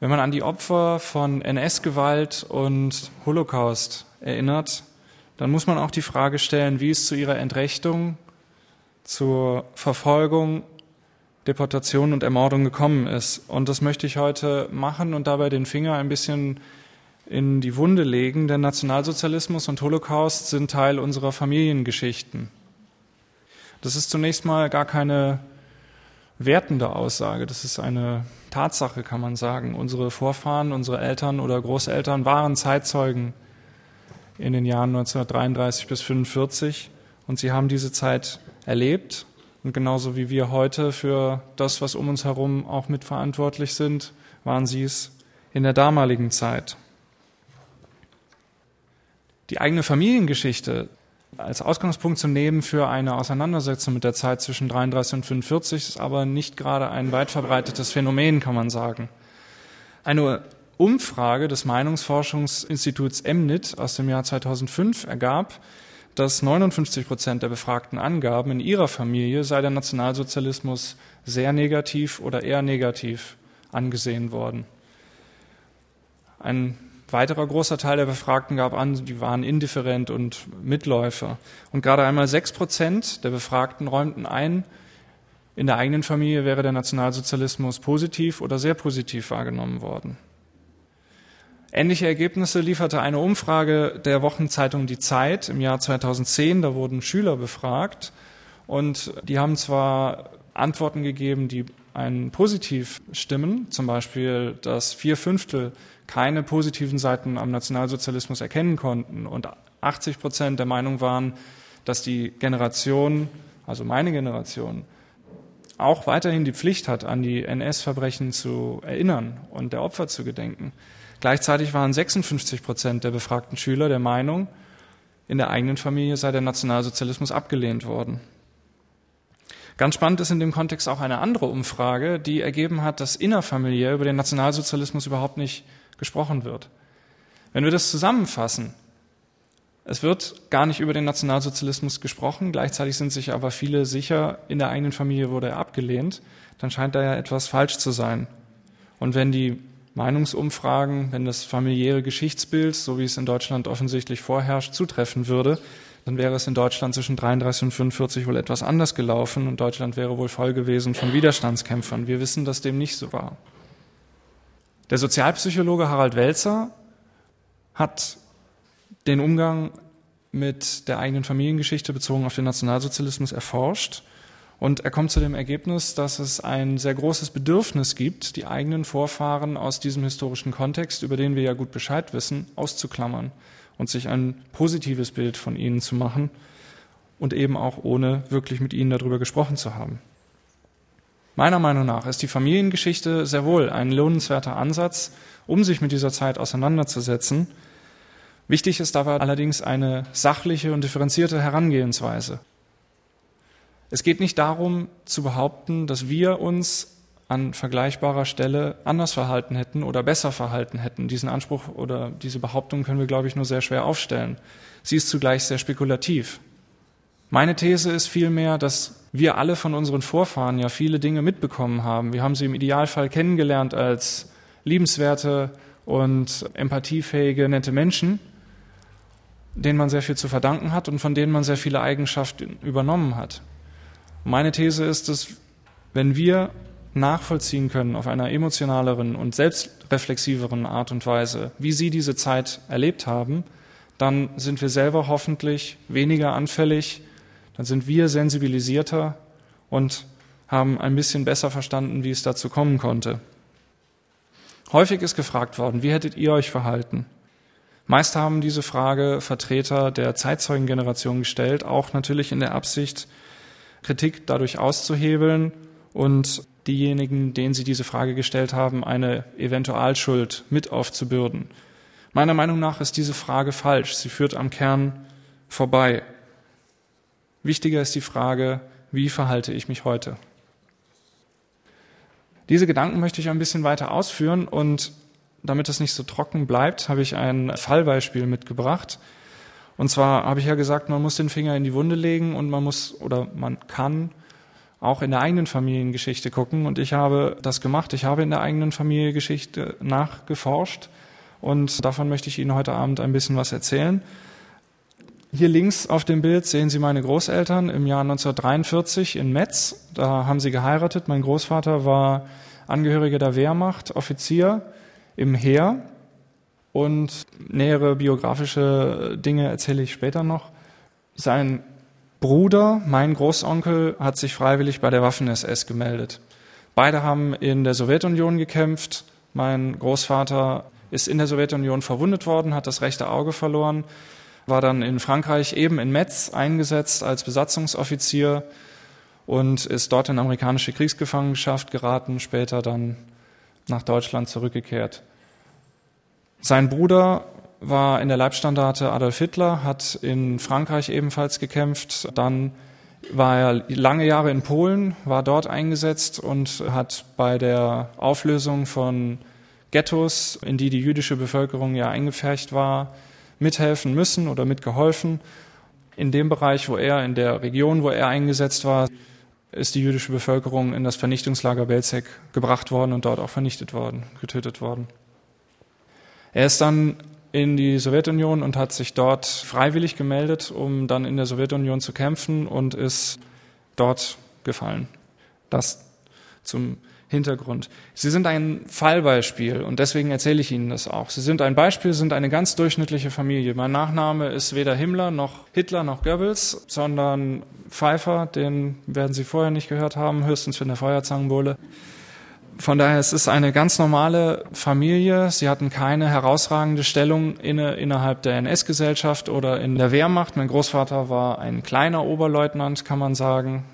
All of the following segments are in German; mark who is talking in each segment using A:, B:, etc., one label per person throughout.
A: Wenn man an die Opfer von NS-Gewalt und Holocaust erinnert, dann muss man auch die Frage stellen, wie es zu ihrer Entrechtung, zur Verfolgung, Deportation und Ermordung gekommen ist. Und das möchte ich heute machen und dabei den Finger ein bisschen in die Wunde legen, denn Nationalsozialismus und Holocaust sind Teil unserer Familiengeschichten. Das ist zunächst mal gar keine wertende Aussage, das ist eine Tatsache, kann man sagen. Unsere Vorfahren, unsere Eltern oder Großeltern waren Zeitzeugen in den Jahren 1933 bis 1945 und sie haben diese Zeit erlebt und genauso wie wir heute für das, was um uns herum auch mitverantwortlich sind, waren sie es in der damaligen Zeit. Die eigene Familiengeschichte als Ausgangspunkt zu nehmen für eine Auseinandersetzung mit der Zeit zwischen 33 und 45 ist aber nicht gerade ein weit verbreitetes Phänomen, kann man sagen. Eine Umfrage des Meinungsforschungsinstituts MNIT aus dem Jahr 2005 ergab, dass 59 Prozent der Befragten angaben, in ihrer Familie sei der Nationalsozialismus sehr negativ oder eher negativ angesehen worden. Ein weiterer großer Teil der Befragten gab an, die waren indifferent und Mitläufer. Und gerade einmal sechs Prozent der Befragten räumten ein, in der eigenen Familie wäre der Nationalsozialismus positiv oder sehr positiv wahrgenommen worden. Ähnliche Ergebnisse lieferte eine Umfrage der Wochenzeitung Die Zeit im Jahr 2010. Da wurden Schüler befragt und die haben zwar Antworten gegeben, die einen positiv stimmen, zum Beispiel, dass vier Fünftel keine positiven Seiten am Nationalsozialismus erkennen konnten und 80 Prozent der Meinung waren, dass die Generation, also meine Generation, auch weiterhin die Pflicht hat, an die NS-Verbrechen zu erinnern und der Opfer zu gedenken. Gleichzeitig waren 56 Prozent der befragten Schüler der Meinung, in der eigenen Familie sei der Nationalsozialismus abgelehnt worden. Ganz spannend ist in dem Kontext auch eine andere Umfrage, die ergeben hat, dass innerfamiliär über den Nationalsozialismus überhaupt nicht gesprochen wird. Wenn wir das zusammenfassen, es wird gar nicht über den Nationalsozialismus gesprochen, gleichzeitig sind sich aber viele sicher, in der eigenen Familie wurde er abgelehnt, dann scheint da ja etwas falsch zu sein. Und wenn die Meinungsumfragen, wenn das familiäre Geschichtsbild, so wie es in Deutschland offensichtlich vorherrscht, zutreffen würde, dann wäre es in Deutschland zwischen 33 und 45 wohl etwas anders gelaufen und Deutschland wäre wohl voll gewesen von Widerstandskämpfern. Wir wissen, dass dem nicht so war. Der Sozialpsychologe Harald Welzer hat den Umgang mit der eigenen Familiengeschichte bezogen auf den Nationalsozialismus erforscht und er kommt zu dem Ergebnis, dass es ein sehr großes Bedürfnis gibt, die eigenen Vorfahren aus diesem historischen Kontext, über den wir ja gut Bescheid wissen, auszuklammern und sich ein positives Bild von ihnen zu machen und eben auch ohne wirklich mit ihnen darüber gesprochen zu haben. Meiner Meinung nach ist die Familiengeschichte sehr wohl ein lohnenswerter Ansatz, um sich mit dieser Zeit auseinanderzusetzen. Wichtig ist dabei allerdings eine sachliche und differenzierte Herangehensweise. Es geht nicht darum zu behaupten, dass wir uns an vergleichbarer Stelle anders verhalten hätten oder besser verhalten hätten. Diesen Anspruch oder diese Behauptung können wir, glaube ich, nur sehr schwer aufstellen. Sie ist zugleich sehr spekulativ. Meine These ist vielmehr, dass wir alle von unseren Vorfahren ja viele Dinge mitbekommen haben. Wir haben sie im Idealfall kennengelernt als liebenswerte und empathiefähige, nette Menschen, denen man sehr viel zu verdanken hat und von denen man sehr viele Eigenschaften übernommen hat. Meine These ist, dass wenn wir nachvollziehen können auf einer emotionaleren und selbstreflexiveren Art und Weise, wie sie diese Zeit erlebt haben, dann sind wir selber hoffentlich weniger anfällig dann sind wir sensibilisierter und haben ein bisschen besser verstanden, wie es dazu kommen konnte. Häufig ist gefragt worden, wie hättet ihr euch verhalten? Meist haben diese Frage Vertreter der Zeitzeugengeneration gestellt, auch natürlich in der Absicht, Kritik dadurch auszuhebeln und diejenigen, denen sie diese Frage gestellt haben, eine Eventualschuld mit aufzubürden. Meiner Meinung nach ist diese Frage falsch. Sie führt am Kern vorbei. Wichtiger ist die Frage, wie verhalte ich mich heute? Diese Gedanken möchte ich ein bisschen weiter ausführen und damit es nicht so trocken bleibt, habe ich ein Fallbeispiel mitgebracht. Und zwar habe ich ja gesagt, man muss den Finger in die Wunde legen und man muss oder man kann auch in der eigenen Familiengeschichte gucken. Und ich habe das gemacht. Ich habe in der eigenen Familiengeschichte nachgeforscht. Und davon möchte ich Ihnen heute Abend ein bisschen was erzählen. Hier links auf dem Bild sehen Sie meine Großeltern im Jahr 1943 in Metz. Da haben sie geheiratet. Mein Großvater war Angehöriger der Wehrmacht, Offizier im Heer. Und nähere biografische Dinge erzähle ich später noch. Sein Bruder, mein Großonkel, hat sich freiwillig bei der Waffen-SS gemeldet. Beide haben in der Sowjetunion gekämpft. Mein Großvater ist in der Sowjetunion verwundet worden, hat das rechte Auge verloren war dann in Frankreich eben in Metz eingesetzt als Besatzungsoffizier und ist dort in amerikanische Kriegsgefangenschaft geraten, später dann nach Deutschland zurückgekehrt. Sein Bruder war in der Leibstandarte Adolf Hitler, hat in Frankreich ebenfalls gekämpft, dann war er lange Jahre in Polen, war dort eingesetzt und hat bei der Auflösung von Ghettos, in die die jüdische Bevölkerung ja eingepfercht war, mithelfen müssen oder mitgeholfen. In dem Bereich, wo er, in der Region, wo er eingesetzt war, ist die jüdische Bevölkerung in das Vernichtungslager Belzec gebracht worden und dort auch vernichtet worden, getötet worden. Er ist dann in die Sowjetunion und hat sich dort freiwillig gemeldet, um dann in der Sowjetunion zu kämpfen und ist dort gefallen. Das zum Hintergrund. Sie sind ein Fallbeispiel und deswegen erzähle ich Ihnen das auch. Sie sind ein Beispiel, sind eine ganz durchschnittliche Familie. Mein Nachname ist weder Himmler noch Hitler noch Goebbels, sondern Pfeiffer, den werden Sie vorher nicht gehört haben, höchstens in der Feuerzangenbowle. Von daher es ist es eine ganz normale Familie. Sie hatten keine herausragende Stellung inne, innerhalb der NS-Gesellschaft oder in der Wehrmacht. Mein Großvater war ein kleiner Oberleutnant, kann man sagen,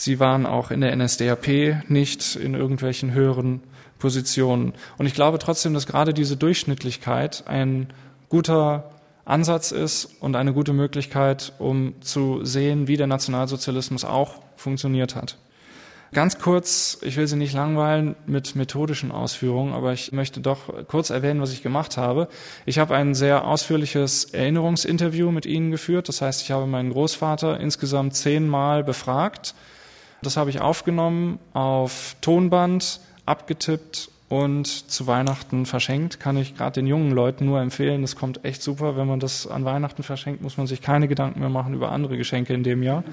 A: Sie waren auch in der NSDAP nicht in irgendwelchen höheren Positionen. Und ich glaube trotzdem, dass gerade diese Durchschnittlichkeit ein guter Ansatz ist und eine gute Möglichkeit, um zu sehen, wie der Nationalsozialismus auch funktioniert hat. Ganz kurz, ich will Sie nicht langweilen mit methodischen Ausführungen, aber ich möchte doch kurz erwähnen, was ich gemacht habe. Ich habe ein sehr ausführliches Erinnerungsinterview mit Ihnen geführt. Das heißt, ich habe meinen Großvater insgesamt zehnmal befragt das habe ich aufgenommen, auf Tonband, abgetippt und zu Weihnachten verschenkt. Kann ich gerade den jungen Leuten nur empfehlen. Das kommt echt super. Wenn man das an Weihnachten verschenkt, muss man sich keine Gedanken mehr machen über andere Geschenke in dem Jahr.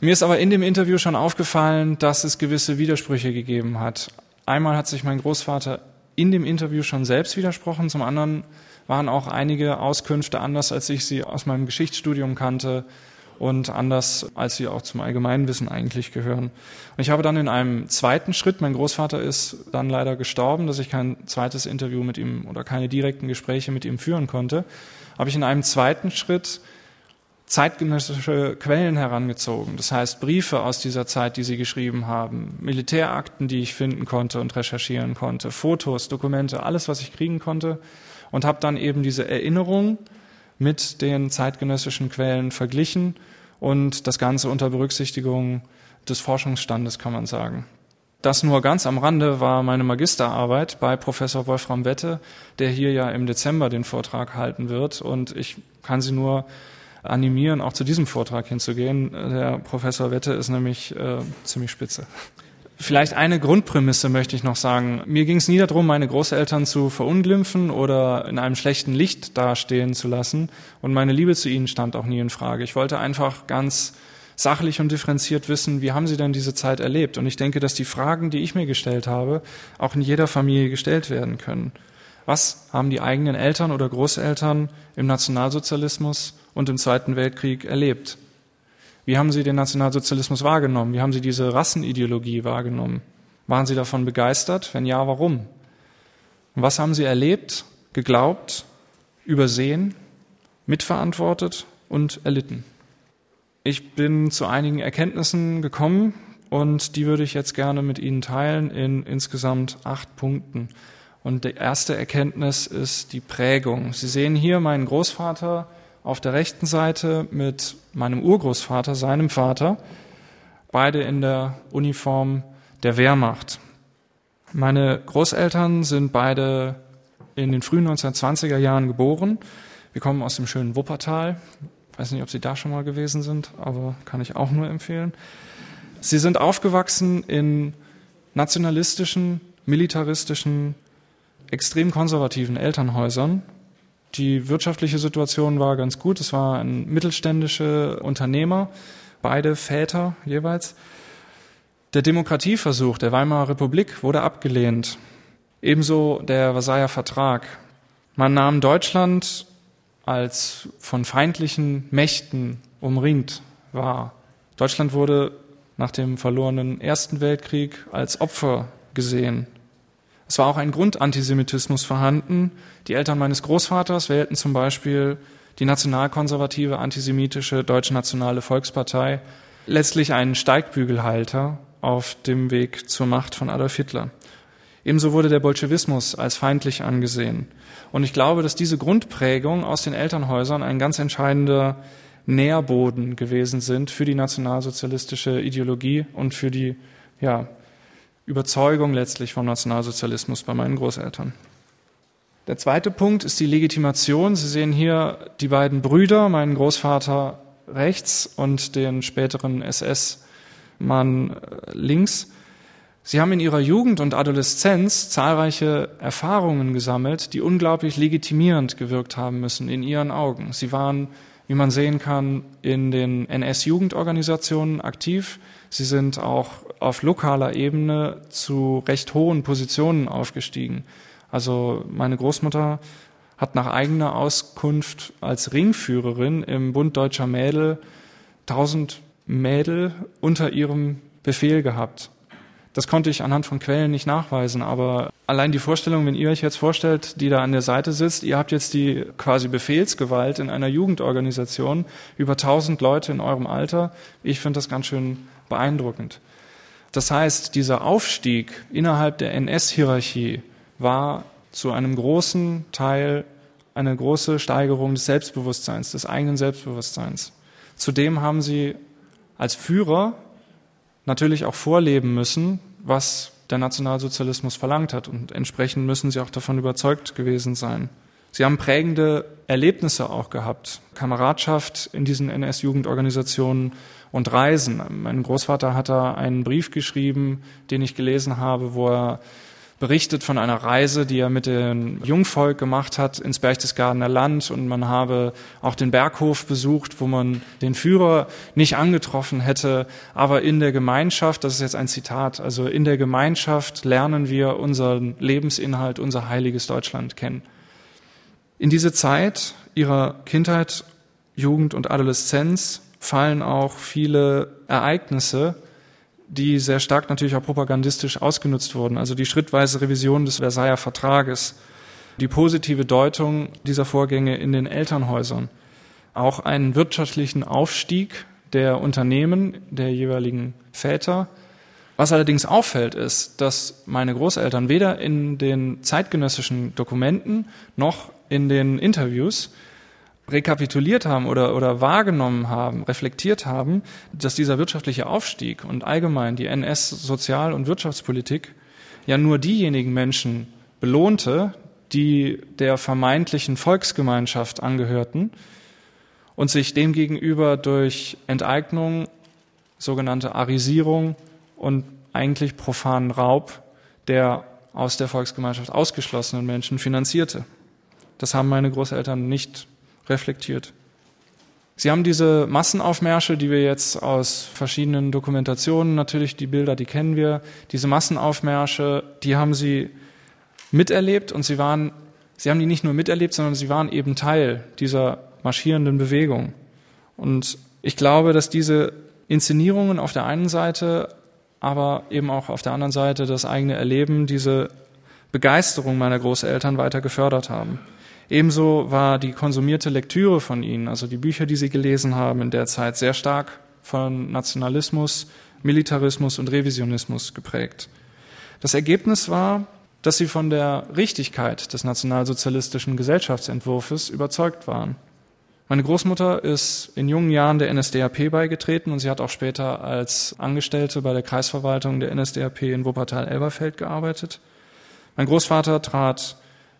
A: Mir ist aber in dem Interview schon aufgefallen, dass es gewisse Widersprüche gegeben hat. Einmal hat sich mein Großvater in dem Interview schon selbst widersprochen, zum anderen waren auch einige Auskünfte anders, als ich sie aus meinem Geschichtsstudium kannte und anders, als sie auch zum Allgemeinwissen eigentlich gehören. Und ich habe dann in einem zweiten Schritt, mein Großvater ist dann leider gestorben, dass ich kein zweites Interview mit ihm oder keine direkten Gespräche mit ihm führen konnte, habe ich in einem zweiten Schritt zeitgenössische Quellen herangezogen. Das heißt Briefe aus dieser Zeit, die sie geschrieben haben, Militärakten, die ich finden konnte und recherchieren konnte, Fotos, Dokumente, alles, was ich kriegen konnte und habe dann eben diese Erinnerung mit den zeitgenössischen Quellen verglichen und das Ganze unter Berücksichtigung des Forschungsstandes, kann man sagen. Das nur ganz am Rande war meine Magisterarbeit bei Professor Wolfram Wette, der hier ja im Dezember den Vortrag halten wird. Und ich kann Sie nur animieren, auch zu diesem Vortrag hinzugehen. Der Professor Wette ist nämlich äh, ziemlich spitze. Vielleicht eine Grundprämisse möchte ich noch sagen. Mir ging es nie darum, meine Großeltern zu verunglimpfen oder in einem schlechten Licht dastehen zu lassen. Und meine Liebe zu ihnen stand auch nie in Frage. Ich wollte einfach ganz sachlich und differenziert wissen, wie haben sie denn diese Zeit erlebt? Und ich denke, dass die Fragen, die ich mir gestellt habe, auch in jeder Familie gestellt werden können. Was haben die eigenen Eltern oder Großeltern im Nationalsozialismus und im Zweiten Weltkrieg erlebt? Wie haben Sie den Nationalsozialismus wahrgenommen? Wie haben Sie diese Rassenideologie wahrgenommen? Waren Sie davon begeistert? Wenn ja, warum? Und was haben Sie erlebt, geglaubt, übersehen, mitverantwortet und erlitten? Ich bin zu einigen Erkenntnissen gekommen und die würde ich jetzt gerne mit Ihnen teilen in insgesamt acht Punkten. Und die erste Erkenntnis ist die Prägung. Sie sehen hier meinen Großvater auf der rechten Seite mit meinem Urgroßvater, seinem Vater, beide in der Uniform der Wehrmacht. Meine Großeltern sind beide in den frühen 1920er Jahren geboren. Wir kommen aus dem schönen Wuppertal. weiß nicht, ob Sie da schon mal gewesen sind, aber kann ich auch nur empfehlen. Sie sind aufgewachsen in nationalistischen, militaristischen, extrem konservativen Elternhäusern. Die wirtschaftliche Situation war ganz gut. Es waren mittelständische Unternehmer, beide Väter jeweils. Der Demokratieversuch der Weimarer Republik wurde abgelehnt. Ebenso der Versailler Vertrag. Man nahm Deutschland als von feindlichen Mächten umringt wahr. Deutschland wurde nach dem verlorenen Ersten Weltkrieg als Opfer gesehen. Es war auch ein Grundantisemitismus vorhanden. Die Eltern meines Großvaters wählten zum Beispiel die nationalkonservative antisemitische Deutschnationale Volkspartei, letztlich einen Steigbügelhalter auf dem Weg zur Macht von Adolf Hitler. Ebenso wurde der Bolschewismus als feindlich angesehen. Und ich glaube, dass diese Grundprägung aus den Elternhäusern ein ganz entscheidender Nährboden gewesen sind für die nationalsozialistische Ideologie und für die ja, Überzeugung letztlich vom Nationalsozialismus bei meinen Großeltern. Der zweite Punkt ist die Legitimation. Sie sehen hier die beiden Brüder, meinen Großvater rechts und den späteren SS Mann äh, links. Sie haben in ihrer Jugend und Adoleszenz zahlreiche Erfahrungen gesammelt, die unglaublich legitimierend gewirkt haben müssen in ihren Augen. Sie waren, wie man sehen kann, in den NS-Jugendorganisationen aktiv. Sie sind auch auf lokaler Ebene zu recht hohen Positionen aufgestiegen. Also meine Großmutter hat nach eigener Auskunft als Ringführerin im Bund Deutscher Mädel 1000 Mädel unter ihrem Befehl gehabt. Das konnte ich anhand von Quellen nicht nachweisen, aber allein die Vorstellung, wenn ihr euch jetzt vorstellt, die da an der Seite sitzt, ihr habt jetzt die quasi Befehlsgewalt in einer Jugendorganisation über tausend Leute in eurem Alter, ich finde das ganz schön beeindruckend. Das heißt, dieser Aufstieg innerhalb der NS-Hierarchie war zu einem großen Teil eine große Steigerung des Selbstbewusstseins, des eigenen Selbstbewusstseins. Zudem haben sie als Führer natürlich auch vorleben müssen, was der Nationalsozialismus verlangt hat. Und entsprechend müssen sie auch davon überzeugt gewesen sein. Sie haben prägende Erlebnisse auch gehabt. Kameradschaft in diesen NS-Jugendorganisationen und Reisen. Mein Großvater hat da einen Brief geschrieben, den ich gelesen habe, wo er berichtet von einer Reise, die er mit dem Jungvolk gemacht hat ins Berchtesgadener Land und man habe auch den Berghof besucht, wo man den Führer nicht angetroffen hätte, aber in der Gemeinschaft, das ist jetzt ein Zitat, also in der Gemeinschaft lernen wir unseren Lebensinhalt, unser heiliges Deutschland kennen. In diese Zeit ihrer Kindheit, Jugend und Adoleszenz fallen auch viele Ereignisse, die sehr stark natürlich auch propagandistisch ausgenutzt wurden. Also die schrittweise Revision des Versailler Vertrages, die positive Deutung dieser Vorgänge in den Elternhäusern, auch einen wirtschaftlichen Aufstieg der Unternehmen der jeweiligen Väter. Was allerdings auffällt, ist, dass meine Großeltern weder in den zeitgenössischen Dokumenten noch in den Interviews rekapituliert haben oder, oder wahrgenommen haben, reflektiert haben, dass dieser wirtschaftliche Aufstieg und allgemein die NS-Sozial- und Wirtschaftspolitik ja nur diejenigen Menschen belohnte, die der vermeintlichen Volksgemeinschaft angehörten und sich demgegenüber durch Enteignung, sogenannte Arisierung und eigentlich profanen Raub der aus der Volksgemeinschaft ausgeschlossenen Menschen finanzierte. Das haben meine Großeltern nicht reflektiert. Sie haben diese Massenaufmärsche, die wir jetzt aus verschiedenen Dokumentationen, natürlich die Bilder, die kennen wir, diese Massenaufmärsche, die haben Sie miterlebt und Sie waren, Sie haben die nicht nur miterlebt, sondern Sie waren eben Teil dieser marschierenden Bewegung. Und ich glaube, dass diese Inszenierungen auf der einen Seite, aber eben auch auf der anderen Seite das eigene Erleben, diese Begeisterung meiner Großeltern weiter gefördert haben. Ebenso war die konsumierte Lektüre von ihnen, also die Bücher, die sie gelesen haben in der Zeit, sehr stark von Nationalismus, Militarismus und Revisionismus geprägt. Das Ergebnis war, dass sie von der Richtigkeit des nationalsozialistischen Gesellschaftsentwurfs überzeugt waren. Meine Großmutter ist in jungen Jahren der NSDAP beigetreten und sie hat auch später als Angestellte bei der Kreisverwaltung der NSDAP in Wuppertal-Elberfeld gearbeitet. Mein Großvater trat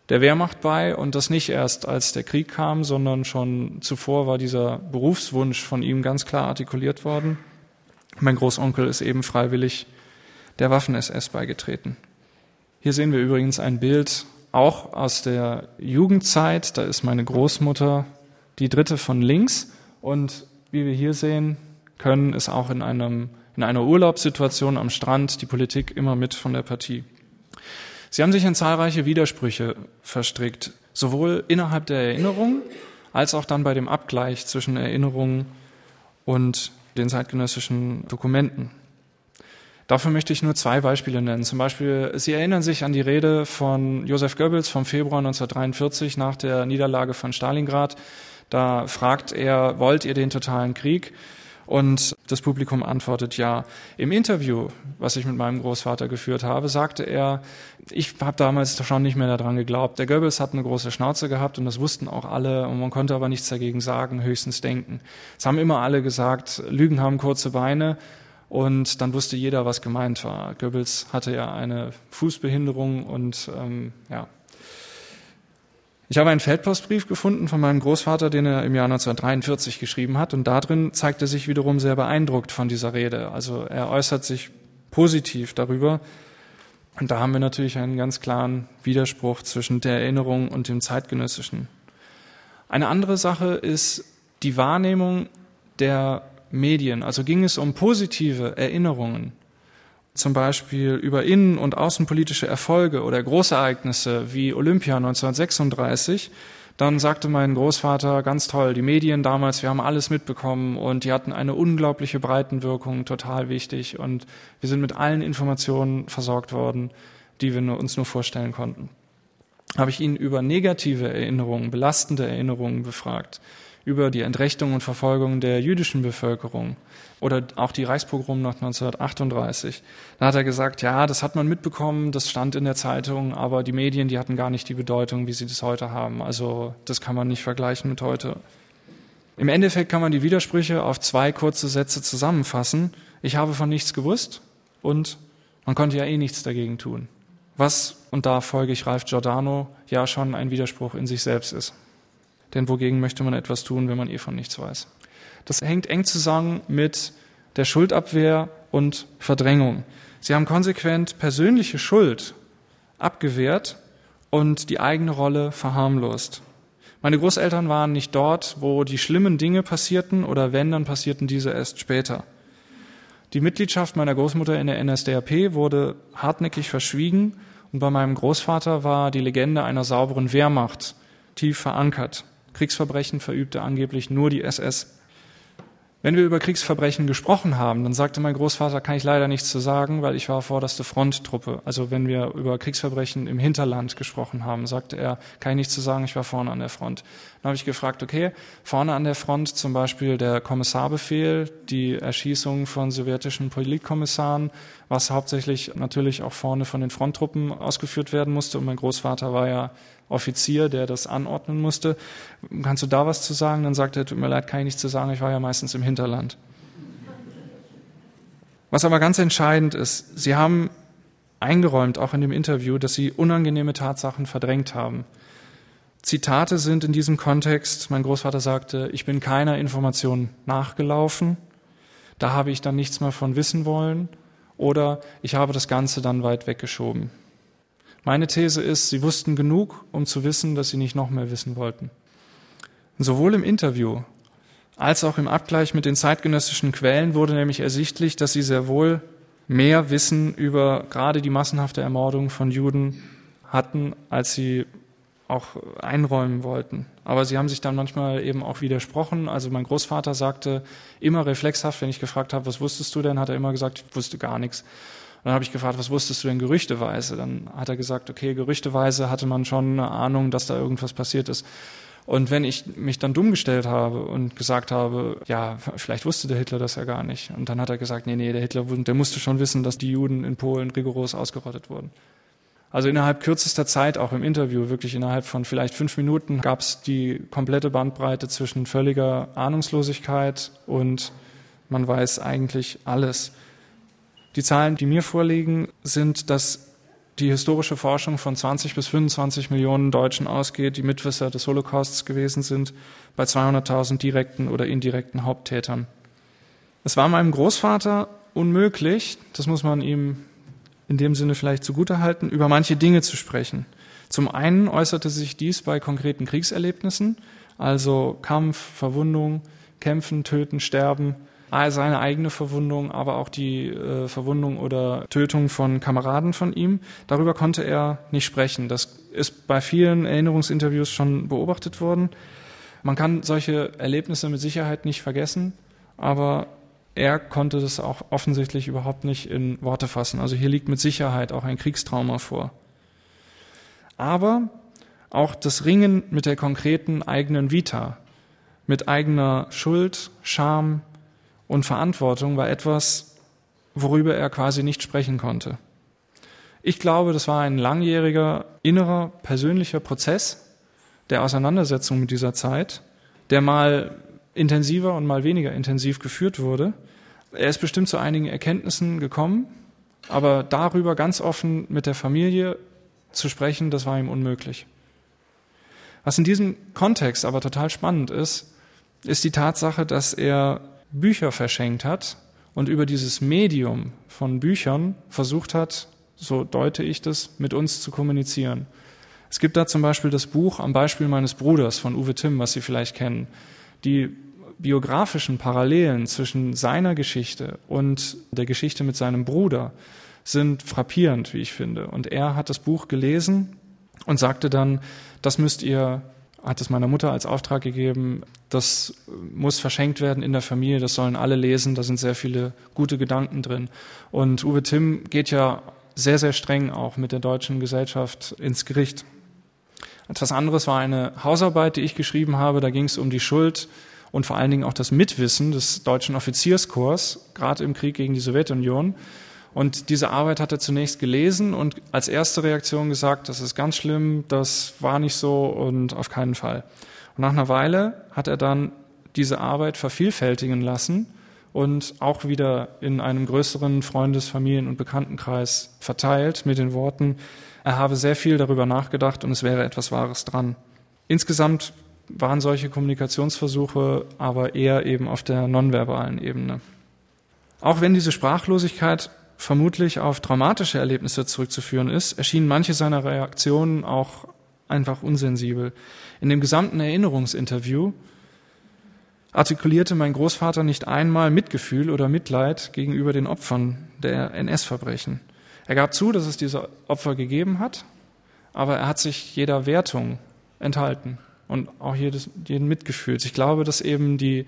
A: der Wehrmacht bei und das nicht erst als der Krieg kam, sondern schon zuvor war dieser Berufswunsch von ihm ganz klar artikuliert worden. Mein Großonkel ist eben freiwillig der Waffen-SS beigetreten. Hier sehen wir übrigens ein Bild auch aus der Jugendzeit. Da ist meine Großmutter die dritte von links und wie wir hier sehen können, ist auch in, einem, in einer Urlaubssituation am Strand die Politik immer mit von der Partie. Sie haben sich in zahlreiche Widersprüche verstrickt, sowohl innerhalb der Erinnerung als auch dann bei dem Abgleich zwischen Erinnerungen und den zeitgenössischen Dokumenten. Dafür möchte ich nur zwei Beispiele nennen. Zum Beispiel, Sie erinnern sich an die Rede von Josef Goebbels vom Februar 1943 nach der Niederlage von Stalingrad. Da fragt er, wollt ihr den totalen Krieg? Und das Publikum antwortet ja. Im Interview, was ich mit meinem Großvater geführt habe, sagte er, ich habe damals schon nicht mehr daran geglaubt. Der Goebbels hat eine große Schnauze gehabt und das wussten auch alle und man konnte aber nichts dagegen sagen, höchstens denken. Es haben immer alle gesagt, Lügen haben kurze Beine und dann wusste jeder, was gemeint war. Goebbels hatte ja eine Fußbehinderung und ähm, ja, ich habe einen Feldpostbrief gefunden von meinem Großvater, den er im Jahr 1943 geschrieben hat. Und darin zeigt er sich wiederum sehr beeindruckt von dieser Rede. Also er äußert sich positiv darüber. Und da haben wir natürlich einen ganz klaren Widerspruch zwischen der Erinnerung und dem zeitgenössischen. Eine andere Sache ist die Wahrnehmung der Medien. Also ging es um positive Erinnerungen zum Beispiel über innen- und außenpolitische Erfolge oder Großereignisse wie Olympia 1936, dann sagte mein Großvater ganz toll, die Medien damals, wir haben alles mitbekommen und die hatten eine unglaubliche Breitenwirkung, total wichtig und wir sind mit allen Informationen versorgt worden, die wir uns nur vorstellen konnten. Habe ich ihn über negative Erinnerungen, belastende Erinnerungen befragt über die Entrechtung und Verfolgung der jüdischen Bevölkerung oder auch die Reichspogrom nach 1938. Da hat er gesagt, ja, das hat man mitbekommen, das stand in der Zeitung, aber die Medien, die hatten gar nicht die Bedeutung, wie sie das heute haben. Also das kann man nicht vergleichen mit heute. Im Endeffekt kann man die Widersprüche auf zwei kurze Sätze zusammenfassen. Ich habe von nichts gewusst und man konnte ja eh nichts dagegen tun. Was, und da folge ich Ralf Giordano, ja schon ein Widerspruch in sich selbst ist. Denn wogegen möchte man etwas tun, wenn man eh von nichts weiß? Das hängt eng zusammen mit der Schuldabwehr und Verdrängung. Sie haben konsequent persönliche Schuld abgewehrt und die eigene Rolle verharmlost. Meine Großeltern waren nicht dort, wo die schlimmen Dinge passierten oder wenn, dann passierten diese erst später. Die Mitgliedschaft meiner Großmutter in der NSDAP wurde hartnäckig verschwiegen und bei meinem Großvater war die Legende einer sauberen Wehrmacht tief verankert. Kriegsverbrechen verübte angeblich nur die SS. Wenn wir über Kriegsverbrechen gesprochen haben, dann sagte mein Großvater, kann ich leider nichts zu sagen, weil ich war vorderste Fronttruppe. Also wenn wir über Kriegsverbrechen im Hinterland gesprochen haben, sagte er, kann ich nichts zu sagen, ich war vorne an der Front. Dann habe ich gefragt, okay, vorne an der Front zum Beispiel der Kommissarbefehl, die Erschießung von sowjetischen Politkommissaren, was hauptsächlich natürlich auch vorne von den Fronttruppen ausgeführt werden musste. Und mein Großvater war ja Offizier, der das anordnen musste. Kannst du da was zu sagen? Dann sagte er, tut mir leid, kann ich nichts zu sagen, ich war ja meistens im Hinterland. Was aber ganz entscheidend ist, Sie haben eingeräumt, auch in dem Interview, dass Sie unangenehme Tatsachen verdrängt haben. Zitate sind in diesem Kontext, mein Großvater sagte, ich bin keiner Information nachgelaufen, da habe ich dann nichts mehr von wissen wollen oder ich habe das Ganze dann weit weggeschoben. Meine These ist, sie wussten genug, um zu wissen, dass sie nicht noch mehr wissen wollten. Sowohl im Interview als auch im Abgleich mit den zeitgenössischen Quellen wurde nämlich ersichtlich, dass sie sehr wohl mehr Wissen über gerade die massenhafte Ermordung von Juden hatten, als sie auch einräumen wollten. Aber sie haben sich dann manchmal eben auch widersprochen. Also mein Großvater sagte immer reflexhaft, wenn ich gefragt habe, was wusstest du denn, hat er immer gesagt, ich wusste gar nichts dann habe ich gefragt, was wusstest du denn gerüchteweise? Dann hat er gesagt, okay, gerüchteweise hatte man schon eine Ahnung, dass da irgendwas passiert ist. Und wenn ich mich dann dumm gestellt habe und gesagt habe, ja, vielleicht wusste der Hitler das ja gar nicht. Und dann hat er gesagt, nee, nee, der Hitler, der musste schon wissen, dass die Juden in Polen rigoros ausgerottet wurden. Also innerhalb kürzester Zeit, auch im Interview, wirklich innerhalb von vielleicht fünf Minuten, gab es die komplette Bandbreite zwischen völliger Ahnungslosigkeit und man weiß eigentlich alles. Die Zahlen, die mir vorliegen, sind, dass die historische Forschung von 20 bis 25 Millionen Deutschen ausgeht, die Mitwisser des Holocausts gewesen sind, bei 200.000 direkten oder indirekten Haupttätern. Es war meinem Großvater unmöglich, das muss man ihm in dem Sinne vielleicht zugutehalten, über manche Dinge zu sprechen. Zum einen äußerte sich dies bei konkreten Kriegserlebnissen, also Kampf, Verwundung, Kämpfen, Töten, Sterben, seine eigene Verwundung, aber auch die äh, Verwundung oder Tötung von Kameraden von ihm. Darüber konnte er nicht sprechen. Das ist bei vielen Erinnerungsinterviews schon beobachtet worden. Man kann solche Erlebnisse mit Sicherheit nicht vergessen, aber er konnte das auch offensichtlich überhaupt nicht in Worte fassen. Also hier liegt mit Sicherheit auch ein Kriegstrauma vor. Aber auch das Ringen mit der konkreten eigenen Vita, mit eigener Schuld, Scham und Verantwortung war etwas, worüber er quasi nicht sprechen konnte. Ich glaube, das war ein langjähriger innerer persönlicher Prozess der Auseinandersetzung mit dieser Zeit, der mal intensiver und mal weniger intensiv geführt wurde. Er ist bestimmt zu einigen Erkenntnissen gekommen, aber darüber ganz offen mit der Familie zu sprechen, das war ihm unmöglich. Was in diesem Kontext aber total spannend ist, ist die Tatsache, dass er Bücher verschenkt hat und über dieses Medium von Büchern versucht hat, so deute ich das, mit uns zu kommunizieren. Es gibt da zum Beispiel das Buch am Beispiel meines Bruders von Uwe Timm, was Sie vielleicht kennen. Die biografischen Parallelen zwischen seiner Geschichte und der Geschichte mit seinem Bruder sind frappierend, wie ich finde. Und er hat das Buch gelesen und sagte dann, das müsst ihr, hat es meiner Mutter als Auftrag gegeben, das muss verschenkt werden in der Familie, das sollen alle lesen, da sind sehr viele gute Gedanken drin. Und Uwe Timm geht ja sehr, sehr streng auch mit der deutschen Gesellschaft ins Gericht. Etwas anderes war eine Hausarbeit, die ich geschrieben habe, da ging es um die Schuld und vor allen Dingen auch das Mitwissen des deutschen Offizierskorps, gerade im Krieg gegen die Sowjetunion. Und diese Arbeit hat er zunächst gelesen und als erste Reaktion gesagt, das ist ganz schlimm, das war nicht so und auf keinen Fall. Und nach einer Weile hat er dann diese Arbeit vervielfältigen lassen und auch wieder in einem größeren Freundes-, Familien- und Bekanntenkreis verteilt mit den Worten, er habe sehr viel darüber nachgedacht und es wäre etwas Wahres dran. Insgesamt waren solche Kommunikationsversuche aber eher eben auf der nonverbalen Ebene. Auch wenn diese Sprachlosigkeit vermutlich auf traumatische Erlebnisse zurückzuführen ist, erschienen manche seiner Reaktionen auch einfach unsensibel. In dem gesamten Erinnerungsinterview artikulierte mein Großvater nicht einmal Mitgefühl oder Mitleid gegenüber den Opfern der NS-Verbrechen. Er gab zu, dass es diese Opfer gegeben hat, aber er hat sich jeder Wertung enthalten und auch jedes, jeden Mitgefühls. Ich glaube, dass eben die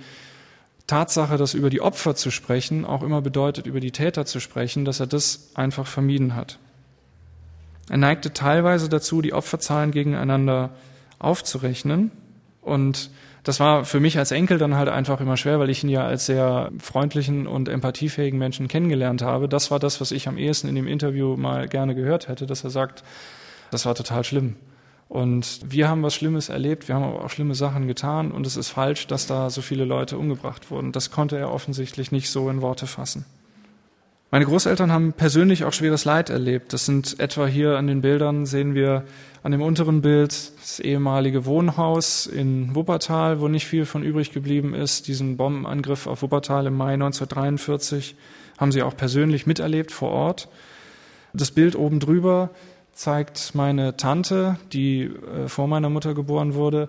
A: Tatsache, dass über die Opfer zu sprechen, auch immer bedeutet, über die Täter zu sprechen, dass er das einfach vermieden hat. Er neigte teilweise dazu, die Opferzahlen gegeneinander aufzurechnen. Und das war für mich als Enkel dann halt einfach immer schwer, weil ich ihn ja als sehr freundlichen und empathiefähigen Menschen kennengelernt habe. Das war das, was ich am ehesten in dem Interview mal gerne gehört hätte, dass er sagt, das war total schlimm. Und wir haben was Schlimmes erlebt, wir haben aber auch schlimme Sachen getan und es ist falsch, dass da so viele Leute umgebracht wurden. Das konnte er offensichtlich nicht so in Worte fassen. Meine Großeltern haben persönlich auch schweres Leid erlebt. Das sind etwa hier an den Bildern sehen wir an dem unteren Bild das ehemalige Wohnhaus in Wuppertal, wo nicht viel von übrig geblieben ist. Diesen Bombenangriff auf Wuppertal im Mai 1943 haben sie auch persönlich miterlebt vor Ort. Das Bild oben drüber zeigt meine Tante, die äh, vor meiner Mutter geboren wurde.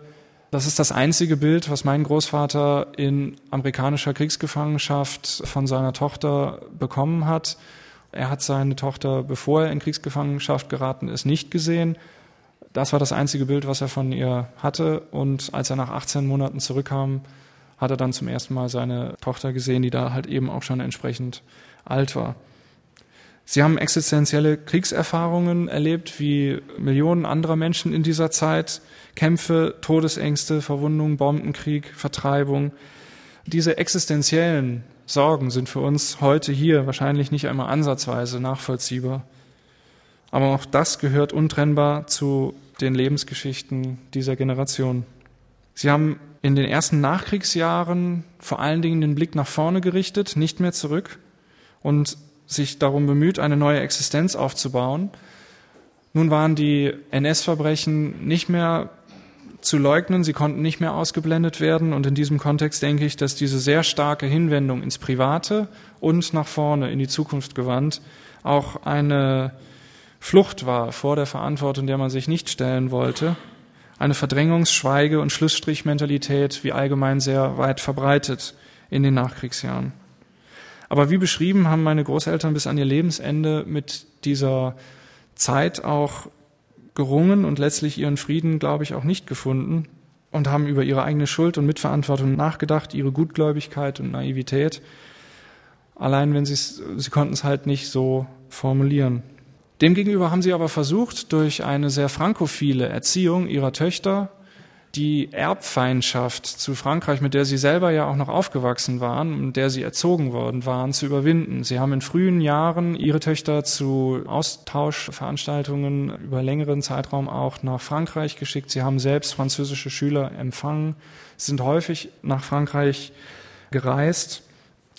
A: Das ist das einzige Bild, was mein Großvater in amerikanischer Kriegsgefangenschaft von seiner Tochter bekommen hat. Er hat seine Tochter, bevor er in Kriegsgefangenschaft geraten ist, nicht gesehen. Das war das einzige Bild, was er von ihr hatte. Und als er nach 18 Monaten zurückkam, hat er dann zum ersten Mal seine Tochter gesehen, die da halt eben auch schon entsprechend alt war. Sie haben existenzielle Kriegserfahrungen erlebt, wie Millionen anderer Menschen in dieser Zeit. Kämpfe, Todesängste, Verwundungen, Bombenkrieg, Vertreibung. Diese existenziellen Sorgen sind für uns heute hier wahrscheinlich nicht einmal ansatzweise nachvollziehbar. Aber auch das gehört untrennbar zu den Lebensgeschichten dieser Generation. Sie haben in den ersten Nachkriegsjahren vor allen Dingen den Blick nach vorne gerichtet, nicht mehr zurück. Und sich darum bemüht, eine neue Existenz aufzubauen. Nun waren die NS-Verbrechen nicht mehr zu leugnen, sie konnten nicht mehr ausgeblendet werden und in diesem Kontext denke ich, dass diese sehr starke Hinwendung ins Private und nach vorne in die Zukunft gewandt auch eine Flucht war vor der Verantwortung, der man sich nicht stellen wollte, eine Verdrängungs-, Schweige- und Schlussstrichmentalität wie allgemein sehr weit verbreitet in den Nachkriegsjahren. Aber wie beschrieben haben meine Großeltern bis an ihr Lebensende mit dieser Zeit auch gerungen und letztlich ihren Frieden, glaube ich, auch nicht gefunden und haben über ihre eigene Schuld und Mitverantwortung nachgedacht, ihre Gutgläubigkeit und Naivität. Allein wenn sie es, sie konnten es halt nicht so formulieren. Demgegenüber haben sie aber versucht, durch eine sehr frankophile Erziehung ihrer Töchter die Erbfeindschaft zu Frankreich, mit der sie selber ja auch noch aufgewachsen waren und der sie erzogen worden waren, zu überwinden. Sie haben in frühen Jahren ihre Töchter zu Austauschveranstaltungen über längeren Zeitraum auch nach Frankreich geschickt. Sie haben selbst französische Schüler empfangen, sind häufig nach Frankreich gereist.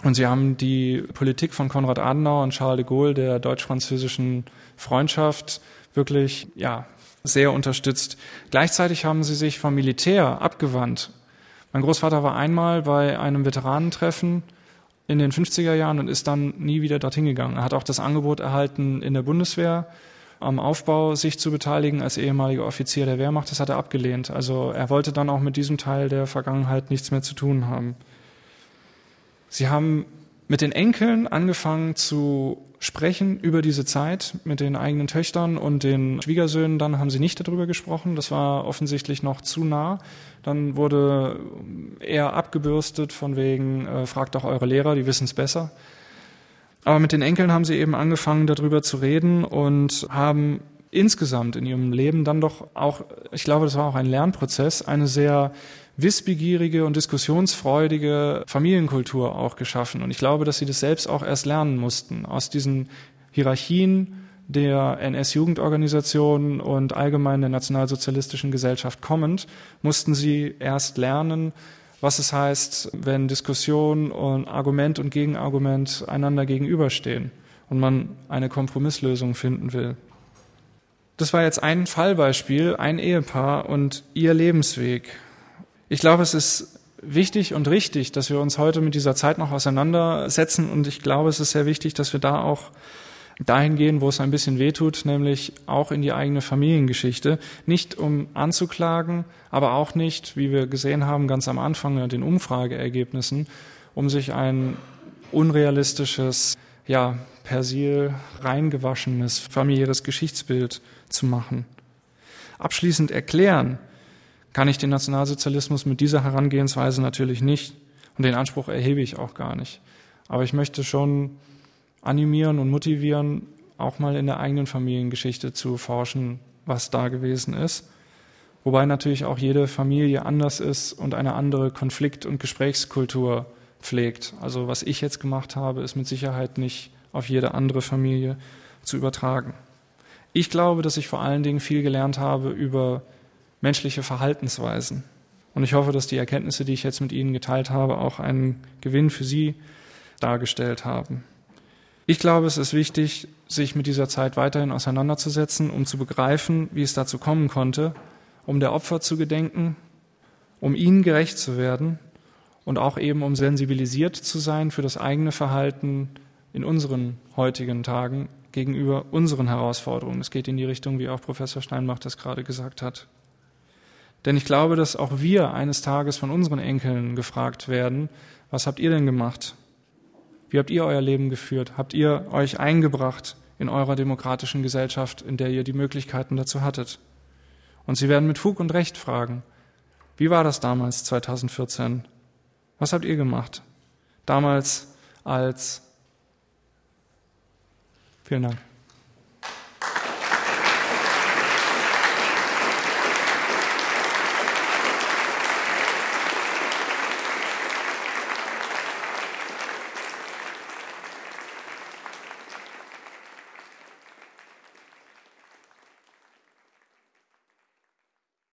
A: Und sie haben die Politik von Konrad Adenauer und Charles de Gaulle der deutsch-französischen Freundschaft wirklich ja, sehr unterstützt. Gleichzeitig haben sie sich vom Militär abgewandt. Mein Großvater war einmal bei einem Veteranentreffen in den 50er Jahren und ist dann nie wieder dorthin gegangen. Er hat auch das Angebot erhalten, in der Bundeswehr am Aufbau sich zu beteiligen als ehemaliger Offizier der Wehrmacht. Das hat er abgelehnt. Also er wollte dann auch mit diesem Teil der Vergangenheit nichts mehr zu tun haben. Sie haben mit den Enkeln angefangen zu sprechen über diese Zeit mit den eigenen Töchtern und den Schwiegersöhnen. Dann haben sie nicht darüber gesprochen. Das war offensichtlich noch zu nah. Dann wurde eher abgebürstet von wegen, äh, fragt doch eure Lehrer, die wissen es besser. Aber mit den Enkeln haben sie eben angefangen, darüber zu reden und haben insgesamt in ihrem Leben dann doch auch, ich glaube, das war auch ein Lernprozess, eine sehr wissbegierige und diskussionsfreudige Familienkultur auch geschaffen. Und ich glaube, dass sie das selbst auch erst lernen mussten. Aus diesen Hierarchien der NS-Jugendorganisation und allgemein der nationalsozialistischen Gesellschaft kommend, mussten sie erst lernen, was es heißt, wenn Diskussion und Argument und Gegenargument einander gegenüberstehen und man eine Kompromisslösung finden will. Das war jetzt ein Fallbeispiel, ein Ehepaar und ihr Lebensweg. Ich glaube, es ist wichtig und richtig, dass wir uns heute mit dieser Zeit noch auseinandersetzen und ich glaube, es ist sehr wichtig, dass wir da auch dahin gehen, wo es ein bisschen wehtut, nämlich auch in die eigene Familiengeschichte. Nicht um anzuklagen, aber auch nicht, wie wir gesehen haben, ganz am Anfang in den Umfrageergebnissen, um sich ein unrealistisches, ja, persil reingewaschenes familiäres Geschichtsbild zu machen. Abschließend erklären kann ich den Nationalsozialismus mit dieser Herangehensweise natürlich nicht und den Anspruch erhebe ich auch gar nicht. Aber ich möchte schon animieren und motivieren, auch mal in der eigenen Familiengeschichte zu forschen, was da gewesen ist. Wobei natürlich auch jede Familie anders ist und eine andere Konflikt- und Gesprächskultur pflegt. Also was ich jetzt gemacht habe, ist mit Sicherheit nicht auf jede andere Familie zu übertragen. Ich glaube, dass ich vor allen Dingen viel gelernt habe über menschliche Verhaltensweisen. Und ich hoffe, dass die Erkenntnisse, die ich jetzt mit Ihnen geteilt habe, auch einen Gewinn für Sie dargestellt haben. Ich glaube, es ist wichtig, sich mit dieser Zeit weiterhin auseinanderzusetzen, um zu begreifen, wie es dazu kommen konnte, um der Opfer zu gedenken, um ihnen gerecht zu werden und auch eben um sensibilisiert zu sein für das eigene Verhalten in unseren heutigen Tagen gegenüber unseren Herausforderungen. Es geht in die Richtung, wie auch Professor Steinbach das gerade gesagt hat. Denn ich glaube, dass auch wir eines Tages von unseren Enkeln gefragt werden, was habt ihr denn gemacht? Wie habt ihr euer Leben geführt? Habt ihr euch eingebracht in eurer demokratischen Gesellschaft, in der ihr die Möglichkeiten dazu hattet? Und sie werden mit Fug und Recht fragen, wie war das damals 2014? Was habt ihr gemacht? Damals als Vielen Dank.